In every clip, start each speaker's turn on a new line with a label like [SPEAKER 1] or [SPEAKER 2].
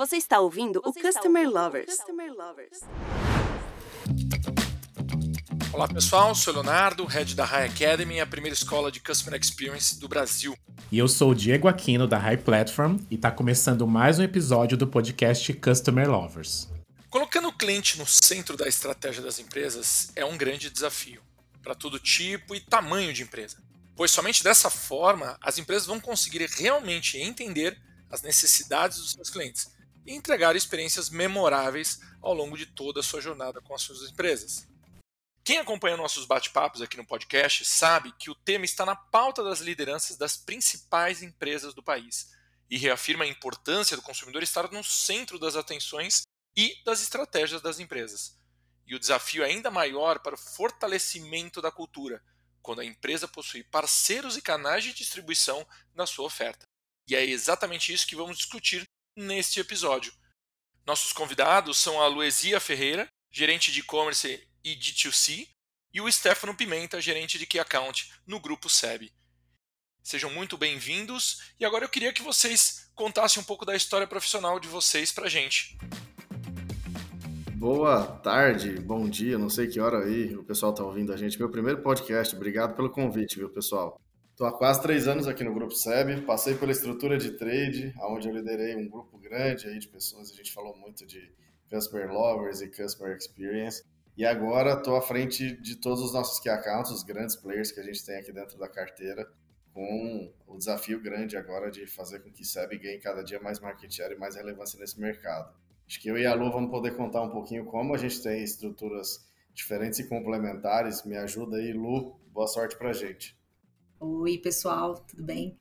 [SPEAKER 1] Você está ouvindo Você o Customer ouvindo Lovers. Customer Lovers.
[SPEAKER 2] Olá pessoal, sou Leonardo, head da High Academy, a primeira escola de Customer Experience do Brasil.
[SPEAKER 3] E eu sou o Diego Aquino da High Platform e está começando mais um episódio do podcast Customer Lovers.
[SPEAKER 2] Colocando o cliente no centro da estratégia das empresas é um grande desafio para todo tipo e tamanho de empresa, pois somente dessa forma as empresas vão conseguir realmente entender as necessidades dos seus clientes e entregar experiências memoráveis ao longo de toda a sua jornada com as suas empresas. Quem acompanha nossos bate-papos aqui no podcast sabe que o tema está na pauta das lideranças das principais empresas do país e reafirma a importância do consumidor estar no centro das atenções e das estratégias das empresas. E o desafio é ainda maior para o fortalecimento da cultura, quando a empresa possui parceiros e canais de distribuição na sua oferta. E é exatamente isso que vamos discutir neste episódio. Nossos convidados são a Luesia Ferreira, gerente de e-commerce e D2C, e o Stefano Pimenta, gerente de Key Account no grupo SEB. Sejam muito bem-vindos e agora eu queria que vocês contassem um pouco da história profissional de vocês para gente.
[SPEAKER 4] Boa tarde, bom dia, não sei que hora aí o pessoal está ouvindo a gente. Meu primeiro podcast, obrigado pelo convite, viu, pessoal? Estou há quase três anos aqui no Grupo SEB, passei pela estrutura de trade, onde eu liderei um grupo grande aí de pessoas, a gente falou muito de Customer Lovers e Customer Experience, e agora estou à frente de todos os nossos key accounts, os grandes players que a gente tem aqui dentro da carteira, com o desafio grande agora de fazer com que SEB ganhe cada dia mais market share e mais relevância nesse mercado. Acho que eu e a Lu vamos poder contar um pouquinho como a gente tem estruturas diferentes e complementares. Me ajuda aí, Lu. Boa sorte para a gente.
[SPEAKER 5] Oi, pessoal, tudo bem?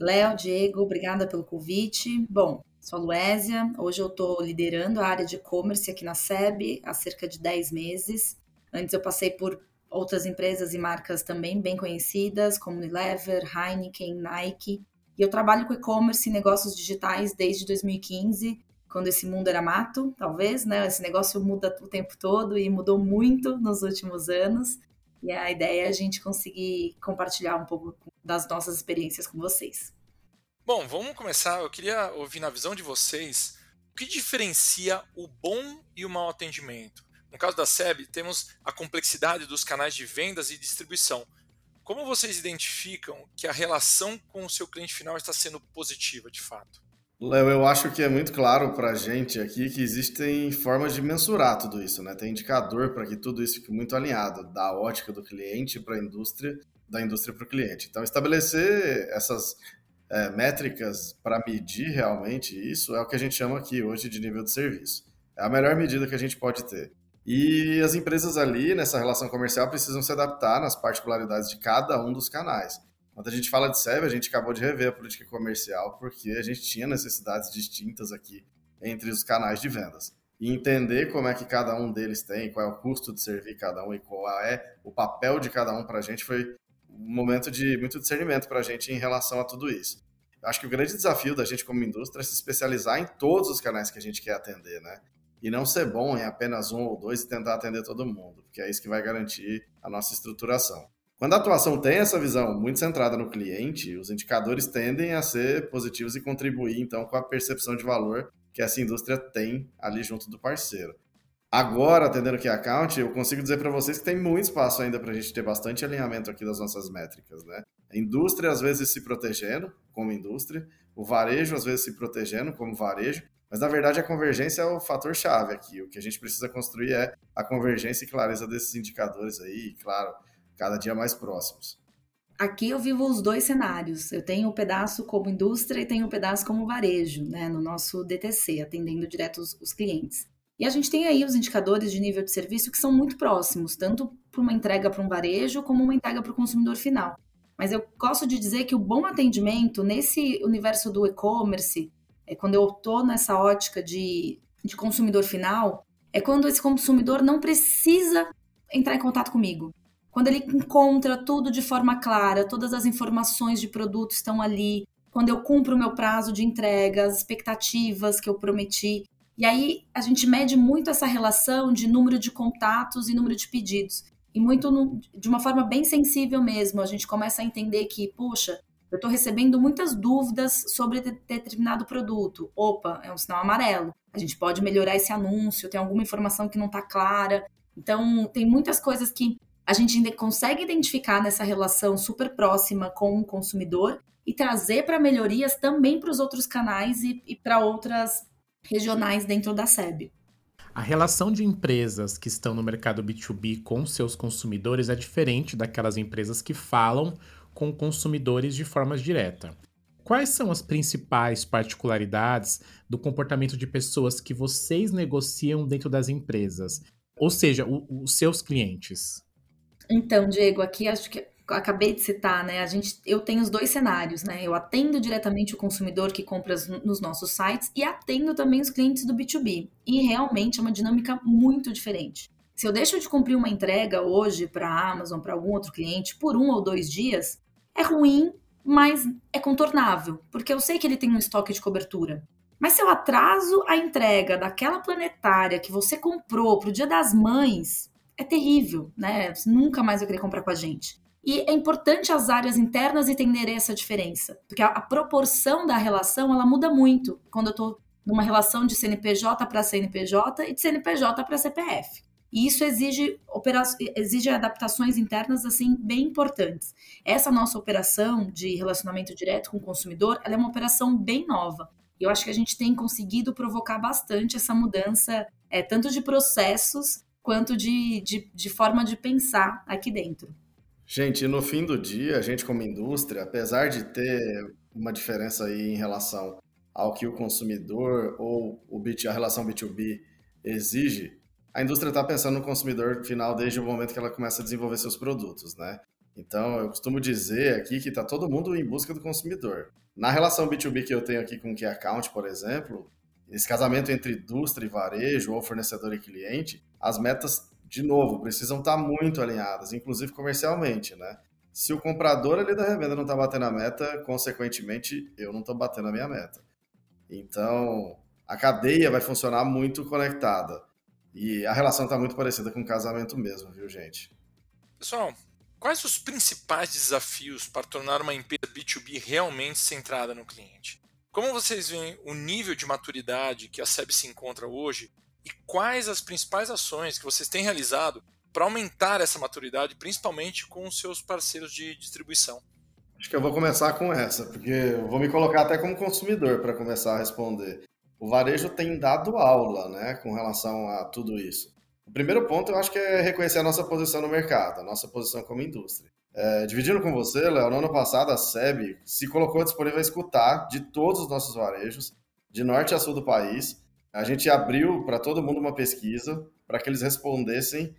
[SPEAKER 5] Léo, Diego, obrigada pelo convite. Bom, sou a Luésia, hoje eu estou liderando a área de e-commerce aqui na SEB há cerca de 10 meses. Antes eu passei por outras empresas e marcas também bem conhecidas, como Unilever, Heineken, Nike. E eu trabalho com e-commerce e negócios digitais desde 2015 quando esse mundo era mato, talvez, né? Esse negócio muda o tempo todo e mudou muito nos últimos anos. E a ideia é a gente conseguir compartilhar um pouco das nossas experiências com vocês.
[SPEAKER 2] Bom, vamos começar. Eu queria ouvir na visão de vocês o que diferencia o bom e o mau atendimento. No caso da SEB, temos a complexidade dos canais de vendas e distribuição. Como vocês identificam que a relação com o seu cliente final está sendo positiva de fato?
[SPEAKER 4] Léo, eu acho que é muito claro para a gente aqui que existem formas de mensurar tudo isso, né? Tem indicador para que tudo isso fique muito alinhado, da ótica do cliente para a indústria, da indústria para o cliente. Então, estabelecer essas é, métricas para medir realmente isso é o que a gente chama aqui hoje de nível de serviço. É a melhor medida que a gente pode ter. E as empresas ali, nessa relação comercial, precisam se adaptar nas particularidades de cada um dos canais. Quando a gente fala de SEB, a gente acabou de rever a política comercial porque a gente tinha necessidades distintas aqui entre os canais de vendas. E entender como é que cada um deles tem, qual é o custo de servir cada um e qual é o papel de cada um para a gente foi um momento de muito discernimento para a gente em relação a tudo isso. Acho que o grande desafio da gente como indústria é se especializar em todos os canais que a gente quer atender, né? E não ser bom em apenas um ou dois e tentar atender todo mundo, porque é isso que vai garantir a nossa estruturação. Quando a atuação tem essa visão muito centrada no cliente, os indicadores tendem a ser positivos e contribuir então com a percepção de valor que essa indústria tem ali junto do parceiro. Agora, atendendo aqui a account, eu consigo dizer para vocês que tem muito espaço ainda para a gente ter bastante alinhamento aqui das nossas métricas, né? A indústria às vezes se protegendo como indústria, o varejo às vezes se protegendo como varejo, mas na verdade a convergência é o fator chave aqui. O que a gente precisa construir é a convergência e clareza desses indicadores aí, claro, cada dia mais próximos.
[SPEAKER 5] Aqui eu vivo os dois cenários. Eu tenho o um pedaço como indústria e tenho o um pedaço como varejo, né, no nosso DTC, atendendo direto os, os clientes. E a gente tem aí os indicadores de nível de serviço que são muito próximos, tanto para uma entrega para um varejo como uma entrega para o consumidor final. Mas eu gosto de dizer que o bom atendimento nesse universo do e-commerce, é quando eu estou nessa ótica de, de consumidor final, é quando esse consumidor não precisa entrar em contato comigo. Quando ele encontra tudo de forma clara, todas as informações de produto estão ali, quando eu cumpro o meu prazo de entrega, as expectativas que eu prometi. E aí a gente mede muito essa relação de número de contatos e número de pedidos. E muito no, de uma forma bem sensível mesmo. A gente começa a entender que, puxa, eu estou recebendo muitas dúvidas sobre determinado produto. Opa, é um sinal amarelo. A gente pode melhorar esse anúncio, tem alguma informação que não está clara. Então, tem muitas coisas que a gente ainda consegue identificar nessa relação super próxima com o consumidor e trazer para melhorias também para os outros canais e, e para outras regionais dentro da SEB.
[SPEAKER 3] A relação de empresas que estão no mercado B2B com seus consumidores é diferente daquelas empresas que falam com consumidores de forma direta. Quais são as principais particularidades do comportamento de pessoas que vocês negociam dentro das empresas? Ou seja, os seus clientes?
[SPEAKER 5] Então, Diego, aqui acho que acabei de citar, né? A gente, eu tenho os dois cenários, né? Eu atendo diretamente o consumidor que compra nos nossos sites e atendo também os clientes do B2B. E realmente é uma dinâmica muito diferente. Se eu deixo de cumprir uma entrega hoje para a Amazon, para algum outro cliente, por um ou dois dias, é ruim, mas é contornável, porque eu sei que ele tem um estoque de cobertura. Mas se eu atraso a entrega daquela planetária que você comprou para o Dia das Mães, é terrível, né? Nunca mais vai querer comprar com a gente. E é importante as áreas internas entenderem essa diferença, porque a, a proporção da relação ela muda muito quando eu estou numa relação de CNPJ para CNPJ e de CNPJ para CPF. E isso exige, exige adaptações internas assim bem importantes. Essa nossa operação de relacionamento direto com o consumidor, ela é uma operação bem nova. Eu acho que a gente tem conseguido provocar bastante essa mudança, é, tanto de processos quanto de, de, de forma de pensar aqui dentro.
[SPEAKER 4] Gente, no fim do dia, a gente como indústria, apesar de ter uma diferença aí em relação ao que o consumidor ou o B2, a relação B2B exige, a indústria está pensando no consumidor final desde o momento que ela começa a desenvolver seus produtos, né? Então, eu costumo dizer aqui que está todo mundo em busca do consumidor. Na relação B2B que eu tenho aqui com o Key Account, por exemplo, esse casamento entre indústria e varejo ou fornecedor e cliente, as metas de novo, precisam estar muito alinhadas, inclusive comercialmente, né? Se o comprador ali da revenda não está batendo a meta, consequentemente, eu não estou batendo a minha meta. Então, a cadeia vai funcionar muito conectada. E a relação está muito parecida com o casamento mesmo, viu, gente?
[SPEAKER 2] Pessoal, quais os principais desafios para tornar uma empresa B2B realmente centrada no cliente? Como vocês veem o nível de maturidade que a SEB se encontra hoje e quais as principais ações que vocês têm realizado para aumentar essa maturidade, principalmente com os seus parceiros de distribuição?
[SPEAKER 4] Acho que eu vou começar com essa, porque eu vou me colocar até como consumidor para começar a responder. O varejo tem dado aula, né, com relação a tudo isso. O primeiro ponto eu acho que é reconhecer a nossa posição no mercado, a nossa posição como indústria. É, dividindo com você, Léo, no ano passado a SEB se colocou disponível a escutar de todos os nossos varejos, de norte a sul do país, a gente abriu para todo mundo uma pesquisa para que eles respondessem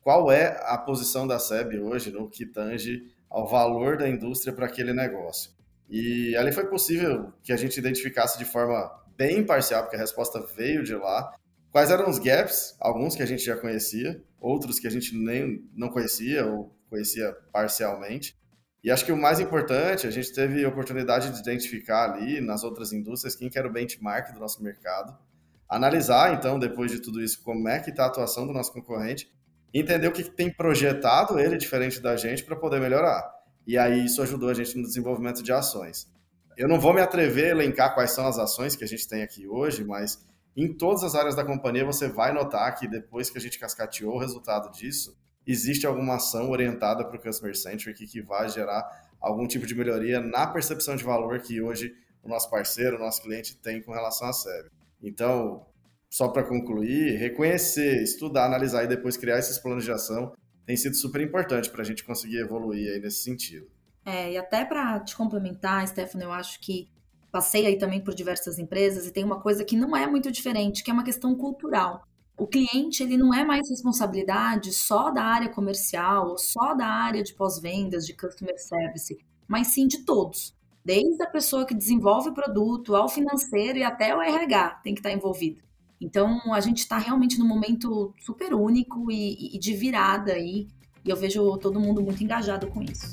[SPEAKER 4] qual é a posição da SEB hoje no que tange ao valor da indústria para aquele negócio. E ali foi possível que a gente identificasse de forma bem parcial, porque a resposta veio de lá, quais eram os gaps, alguns que a gente já conhecia, outros que a gente nem não conhecia ou conhecia parcialmente. E acho que o mais importante, a gente teve a oportunidade de identificar ali nas outras indústrias quem que era o benchmark do nosso mercado analisar, então, depois de tudo isso, como é que está a atuação do nosso concorrente, entender o que tem projetado ele diferente da gente para poder melhorar. E aí isso ajudou a gente no desenvolvimento de ações. Eu não vou me atrever a elencar quais são as ações que a gente tem aqui hoje, mas em todas as áreas da companhia você vai notar que depois que a gente cascateou o resultado disso, existe alguma ação orientada para o Customer Centric que vai gerar algum tipo de melhoria na percepção de valor que hoje o nosso parceiro, o nosso cliente tem com relação à SEB. Então, só para concluir, reconhecer, estudar, analisar e depois criar esses planos de ação tem sido super importante para a gente conseguir evoluir aí nesse sentido.
[SPEAKER 5] É, e até para te complementar, Stefano, eu acho que passei aí também por diversas empresas e tem uma coisa que não é muito diferente, que é uma questão cultural. O cliente ele não é mais responsabilidade só da área comercial ou só da área de pós-vendas, de customer service, mas sim de todos desde a pessoa que desenvolve o produto, ao financeiro e até o RH tem que estar envolvido. Então, a gente está realmente num momento super único e, e de virada aí, e eu vejo todo mundo muito engajado com isso.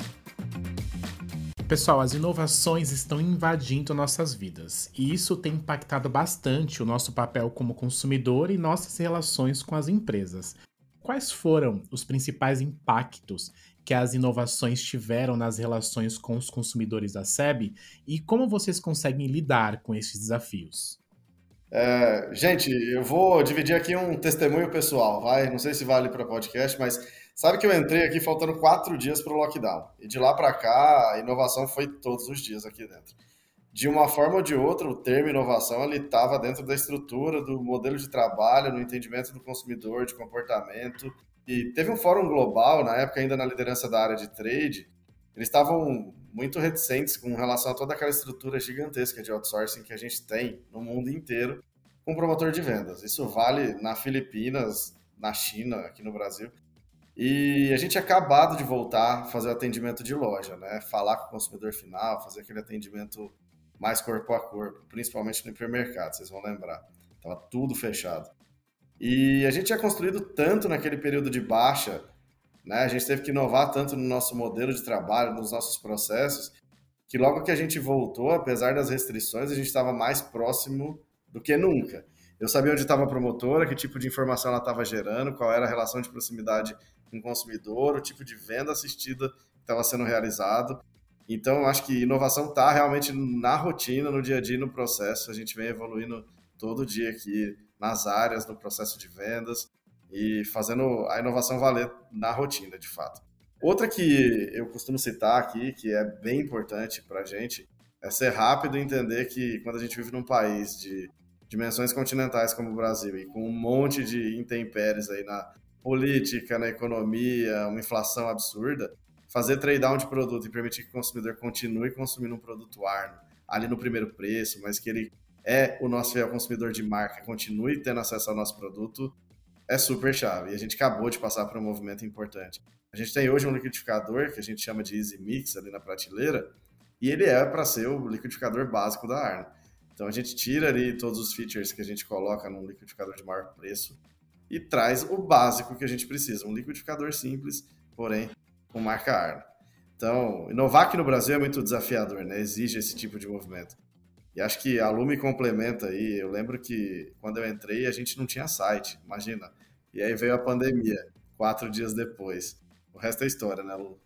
[SPEAKER 3] Pessoal, as inovações estão invadindo nossas vidas e isso tem impactado bastante o nosso papel como consumidor e nossas relações com as empresas. Quais foram os principais impactos que as inovações tiveram nas relações com os consumidores da SEB e como vocês conseguem lidar com esses desafios.
[SPEAKER 4] É, gente, eu vou dividir aqui um testemunho pessoal, vai? Não sei se vale para podcast, mas sabe que eu entrei aqui faltando quatro dias para o lockdown. E de lá para cá, a inovação foi todos os dias aqui dentro. De uma forma ou de outra, o termo inovação ele estava dentro da estrutura do modelo de trabalho, no entendimento do consumidor, de comportamento. E teve um fórum global, na época ainda na liderança da área de trade, eles estavam muito reticentes com relação a toda aquela estrutura gigantesca de outsourcing que a gente tem no mundo inteiro com promotor de vendas. Isso vale na Filipinas, na China, aqui no Brasil. E a gente tinha acabado de voltar a fazer o atendimento de loja, né? Falar com o consumidor final, fazer aquele atendimento mais corpo a corpo, principalmente no hipermercado, vocês vão lembrar. Tava tudo fechado. E a gente tinha construído tanto naquele período de baixa né? A gente teve que inovar tanto no nosso modelo de trabalho, nos nossos processos, que logo que a gente voltou, apesar das restrições, a gente estava mais próximo do que nunca. Eu sabia onde estava a promotora, que tipo de informação ela estava gerando, qual era a relação de proximidade com o consumidor, o tipo de venda assistida que estava sendo realizado. Então, acho que inovação está realmente na rotina, no dia a dia, no processo. A gente vem evoluindo todo dia aqui nas áreas, no processo de vendas e fazendo a inovação valer na rotina, de fato. Outra que eu costumo citar aqui, que é bem importante para a gente, é ser rápido e entender que quando a gente vive num país de dimensões continentais como o Brasil e com um monte de intempéries aí na política, na economia, uma inflação absurda, fazer trade down de produto e permitir que o consumidor continue consumindo um produto Arno ali no primeiro preço, mas que ele é o nosso fiel consumidor de marca, continue tendo acesso ao nosso produto, é super chave. E a gente acabou de passar por um movimento importante. A gente tem hoje um liquidificador que a gente chama de Easy Mix ali na prateleira, e ele é para ser o liquidificador básico da Arno. Então a gente tira ali todos os features que a gente coloca num liquidificador de maior preço e traz o básico que a gente precisa, um liquidificador simples, porém com marca Arno. Então, inovar aqui no Brasil é muito desafiador, né? Exige esse tipo de movimento. E acho que a Lume complementa aí. Eu lembro que quando eu entrei a gente não tinha site, imagina. E aí veio a pandemia, quatro dias depois. O resto é história, né, Lu?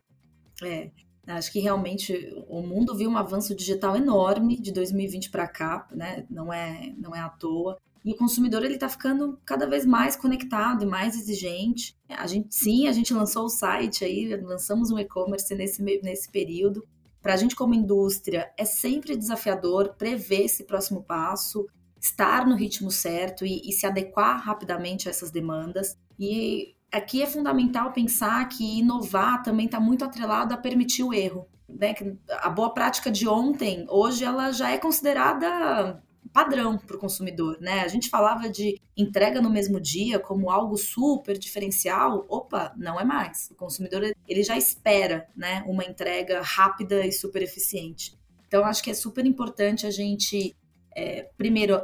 [SPEAKER 5] É, acho que realmente o mundo viu um avanço digital enorme de 2020 para cá, né? Não é, não é à toa. E o consumidor ele está ficando cada vez mais conectado e mais exigente. A gente, sim, a gente lançou o site aí, lançamos um e-commerce nesse, nesse período. Para a gente, como indústria, é sempre desafiador prever esse próximo passo, estar no ritmo certo e, e se adequar rapidamente a essas demandas. E aqui é fundamental pensar que inovar também está muito atrelado a permitir o erro. Né? A boa prática de ontem, hoje, ela já é considerada padrão para o consumidor, né? A gente falava de entrega no mesmo dia como algo super diferencial. Opa, não é mais. O consumidor ele já espera, né, uma entrega rápida e super eficiente. Então acho que é super importante a gente é, primeiro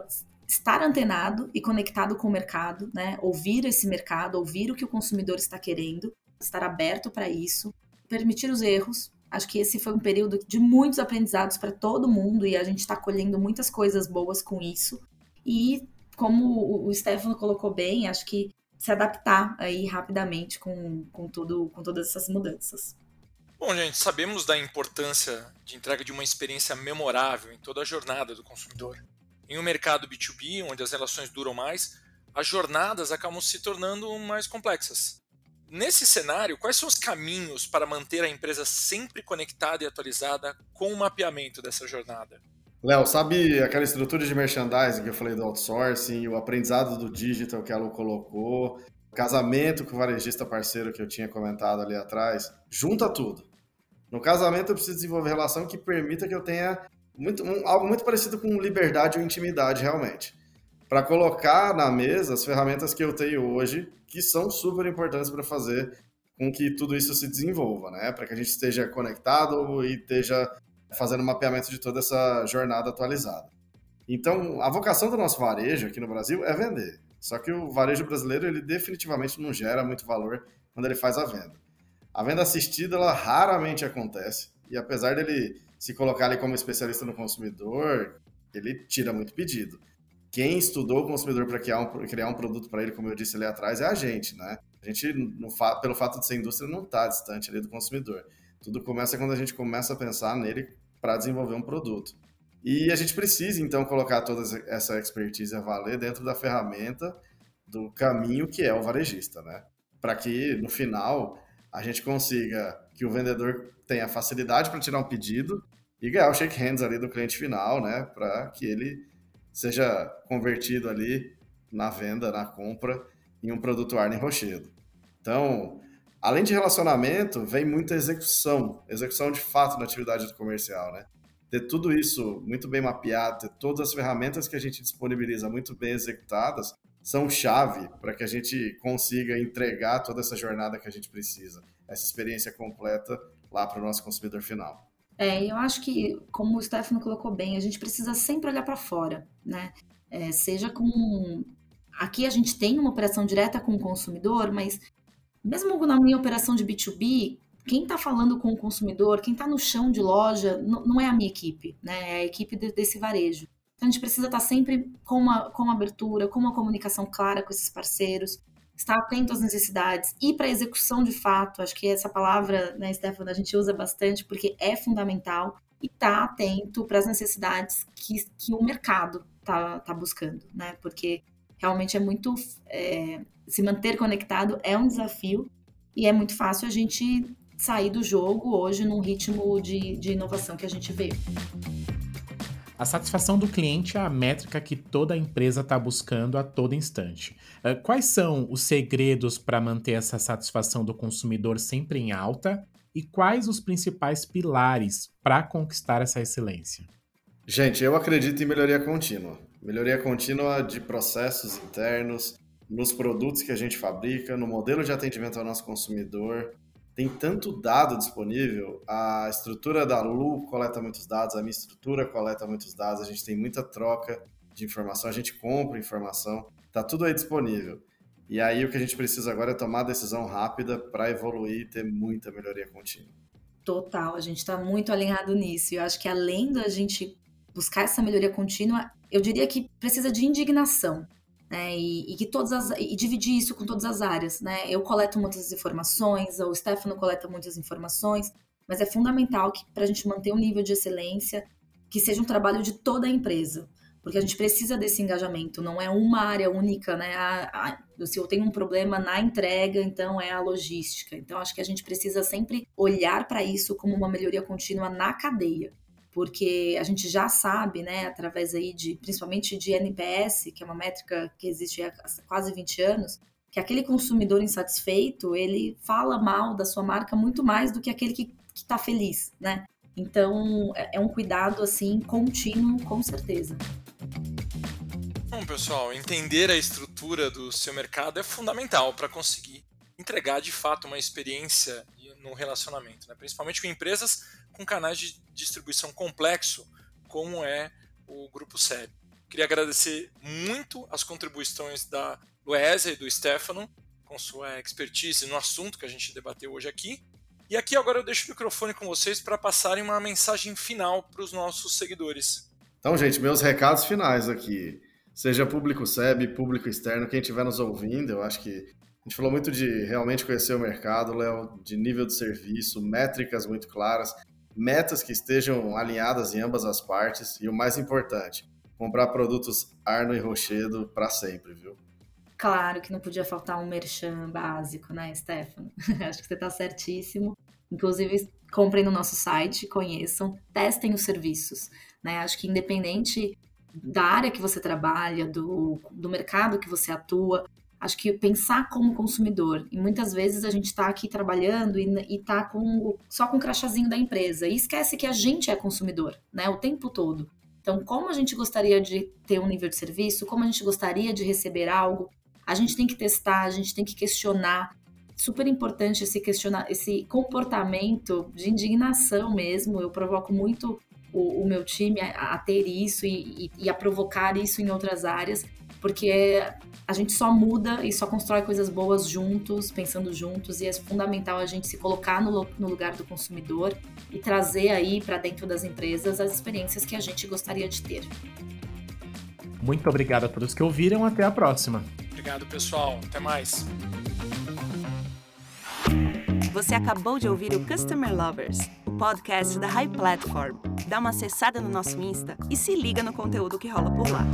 [SPEAKER 5] estar antenado e conectado com o mercado, né? Ouvir esse mercado, ouvir o que o consumidor está querendo, estar aberto para isso, permitir os erros, Acho que esse foi um período de muitos aprendizados para todo mundo e a gente está colhendo muitas coisas boas com isso. E como o Stefano colocou bem, acho que se adaptar aí rapidamente com, com, tudo, com todas essas mudanças.
[SPEAKER 2] Bom, gente, sabemos da importância de entrega de uma experiência memorável em toda a jornada do consumidor. Em um mercado B2B, onde as relações duram mais, as jornadas acabam se tornando mais complexas. Nesse cenário, quais são os caminhos para manter a empresa sempre conectada e atualizada com o mapeamento dessa jornada?
[SPEAKER 4] Léo, sabe aquela estrutura de merchandising que eu falei do outsourcing, o aprendizado do digital que a Lu colocou, o casamento com o varejista parceiro que eu tinha comentado ali atrás? Junta tudo. No casamento eu preciso desenvolver relação que permita que eu tenha muito, um, algo muito parecido com liberdade ou intimidade realmente para colocar na mesa as ferramentas que eu tenho hoje, que são super importantes para fazer com que tudo isso se desenvolva, né? Para que a gente esteja conectado e esteja fazendo mapeamento de toda essa jornada atualizada. Então, a vocação do nosso varejo aqui no Brasil é vender. Só que o varejo brasileiro, ele definitivamente não gera muito valor quando ele faz a venda. A venda assistida, ela raramente acontece. E apesar dele se colocar ali como especialista no consumidor, ele tira muito pedido quem estudou o consumidor para criar um, criar um produto para ele, como eu disse ali atrás, é a gente, né? A gente, no, pelo fato de ser indústria, não está distante ali do consumidor. Tudo começa quando a gente começa a pensar nele para desenvolver um produto. E a gente precisa, então, colocar toda essa expertise a valer dentro da ferramenta do caminho que é o varejista, né? Para que, no final, a gente consiga que o vendedor tenha facilidade para tirar um pedido e ganhar o shake hands ali do cliente final, né? Para que ele seja convertido ali na venda, na compra, em um produto Arne Rochedo. Então, além de relacionamento, vem muita execução, execução de fato na atividade do comercial, né? Ter tudo isso muito bem mapeado, ter todas as ferramentas que a gente disponibiliza muito bem executadas, são chave para que a gente consiga entregar toda essa jornada que a gente precisa, essa experiência completa lá para o nosso consumidor final.
[SPEAKER 5] É, eu acho que, como o Stefano colocou bem, a gente precisa sempre olhar para fora, né? É, seja com. Aqui a gente tem uma operação direta com o consumidor, mas mesmo na minha operação de B2B, quem está falando com o consumidor, quem está no chão de loja, não é a minha equipe, né? É a equipe desse varejo. Então a gente precisa estar sempre com uma, com uma abertura, com uma comunicação clara com esses parceiros, estar atento às necessidades e para a execução de fato. Acho que essa palavra, né, Stefano, a gente usa bastante porque é fundamental e estar tá atento para as necessidades que, que o mercado está tá buscando, né? Porque realmente é muito é, se manter conectado é um desafio e é muito fácil a gente sair do jogo hoje num ritmo de, de inovação que a gente vê.
[SPEAKER 3] A satisfação do cliente é a métrica que toda empresa está buscando a todo instante. Eh, quais são os segredos para manter essa satisfação do consumidor sempre em alta e quais os principais pilares para conquistar essa excelência?
[SPEAKER 4] Gente, eu acredito em melhoria contínua. Melhoria contínua de processos internos, nos produtos que a gente fabrica, no modelo de atendimento ao nosso consumidor, tem tanto dado disponível, a estrutura da Lu coleta muitos dados, a minha estrutura coleta muitos dados, a gente tem muita troca de informação, a gente compra informação, tá tudo aí disponível. E aí o que a gente precisa agora é tomar decisão rápida para evoluir e ter muita melhoria contínua.
[SPEAKER 5] Total, a gente está muito alinhado nisso. Eu acho que além da gente buscar essa melhoria contínua, eu diria que precisa de indignação né? E, e, que todas as, e dividir isso com todas as áreas, né? Eu coleto muitas informações, o Stefano coleta muitas informações, mas é fundamental que para a gente manter um nível de excelência, que seja um trabalho de toda a empresa, porque a gente precisa desse engajamento, não é uma área única, né? A, a, se eu tenho um problema na entrega, então é a logística. Então acho que a gente precisa sempre olhar para isso como uma melhoria contínua na cadeia porque a gente já sabe, né, através aí de, principalmente de NPS, que é uma métrica que existe há quase 20 anos, que aquele consumidor insatisfeito, ele fala mal da sua marca muito mais do que aquele que está feliz, né? Então, é, é um cuidado, assim, contínuo, com certeza.
[SPEAKER 2] Bom, pessoal, entender a estrutura do seu mercado é fundamental para conseguir entregar de fato uma experiência no relacionamento, né? principalmente com empresas com canais de distribuição complexo, como é o Grupo SEB. Queria agradecer muito as contribuições da Luésia e do Stefano, com sua expertise no assunto que a gente debateu hoje aqui. E aqui agora eu deixo o microfone com vocês para passarem uma mensagem final para os nossos seguidores.
[SPEAKER 4] Então, gente, meus recados finais aqui. Seja público SEB, público externo, quem estiver nos ouvindo, eu acho que a gente falou muito de realmente conhecer o mercado, Léo, de nível de serviço, métricas muito claras metas que estejam alinhadas em ambas as partes e o mais importante, comprar produtos Arno e Rochedo para sempre, viu?
[SPEAKER 5] Claro que não podia faltar um merchan básico, né, Stefano? Acho que você está certíssimo. Inclusive, comprem no nosso site, conheçam, testem os serviços. Né? Acho que independente da área que você trabalha, do, do mercado que você atua, acho que pensar como consumidor. E muitas vezes a gente está aqui trabalhando e, está com, só com o crachazinho da empresa e esquece que a gente é consumidor, né? O tempo todo. Então, como a gente gostaria de ter um nível de serviço, como a gente gostaria de receber algo, a gente tem que testar, a gente tem que questionar. Super importante esse questionar, esse comportamento de indignação mesmo. Eu provoco muito o, o meu time a, a ter isso e, e, e a provocar isso em outras áreas porque a gente só muda e só constrói coisas boas juntos, pensando juntos, e é fundamental a gente se colocar no, no lugar do consumidor e trazer aí para dentro das empresas as experiências que a gente gostaria de ter.
[SPEAKER 3] Muito obrigado a todos que ouviram, até a próxima.
[SPEAKER 2] Obrigado, pessoal. Até mais.
[SPEAKER 1] Você acabou de ouvir o Customer Lovers, o podcast da High Platform. Dá uma acessada no nosso Insta e se liga no conteúdo que rola por lá.